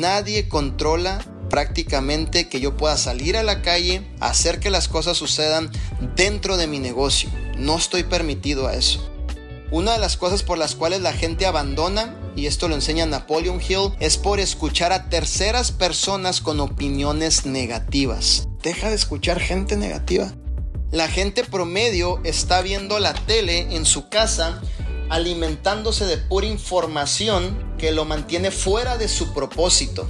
nadie controla prácticamente que yo pueda salir a la calle, hacer que las cosas sucedan dentro de mi negocio. No estoy permitido a eso. Una de las cosas por las cuales la gente abandona, y esto lo enseña Napoleon Hill, es por escuchar a terceras personas con opiniones negativas. Deja de escuchar gente negativa. La gente promedio está viendo la tele en su casa alimentándose de pura información que lo mantiene fuera de su propósito.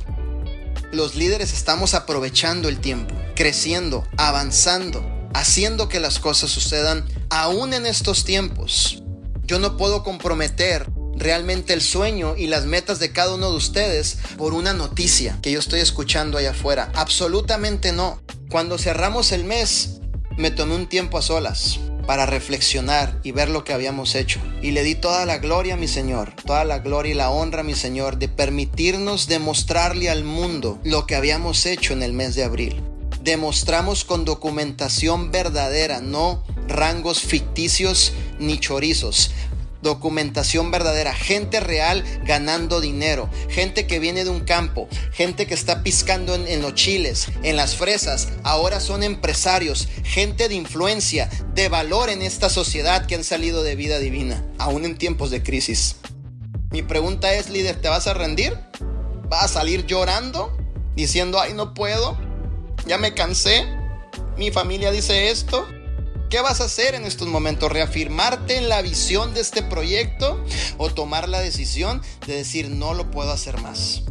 Los líderes estamos aprovechando el tiempo, creciendo, avanzando, haciendo que las cosas sucedan aún en estos tiempos. Yo no puedo comprometer realmente el sueño y las metas de cada uno de ustedes por una noticia que yo estoy escuchando allá afuera. Absolutamente no. Cuando cerramos el mes, me tomé un tiempo a solas para reflexionar y ver lo que habíamos hecho. Y le di toda la gloria a mi Señor, toda la gloria y la honra a mi Señor de permitirnos demostrarle al mundo lo que habíamos hecho en el mes de abril. Demostramos con documentación verdadera, no rangos ficticios ni chorizos. Documentación verdadera, gente real ganando dinero, gente que viene de un campo, gente que está piscando en, los chiles, en las fresas, ahora son empresarios, gente de influencia, de valor en esta sociedad que han salido de vida divina, aún en tiempos de crisis. Mi pregunta es, líder, ¿te vas a rendir? ¿Vas a salir llorando? Diciendo, ay, no puedo, ya me cansé, mi familia dice esto, ¿Qué vas a hacer en estos momentos? ¿Reafirmarte en la visión de este proyecto o tomar la decisión de decir no lo puedo hacer más?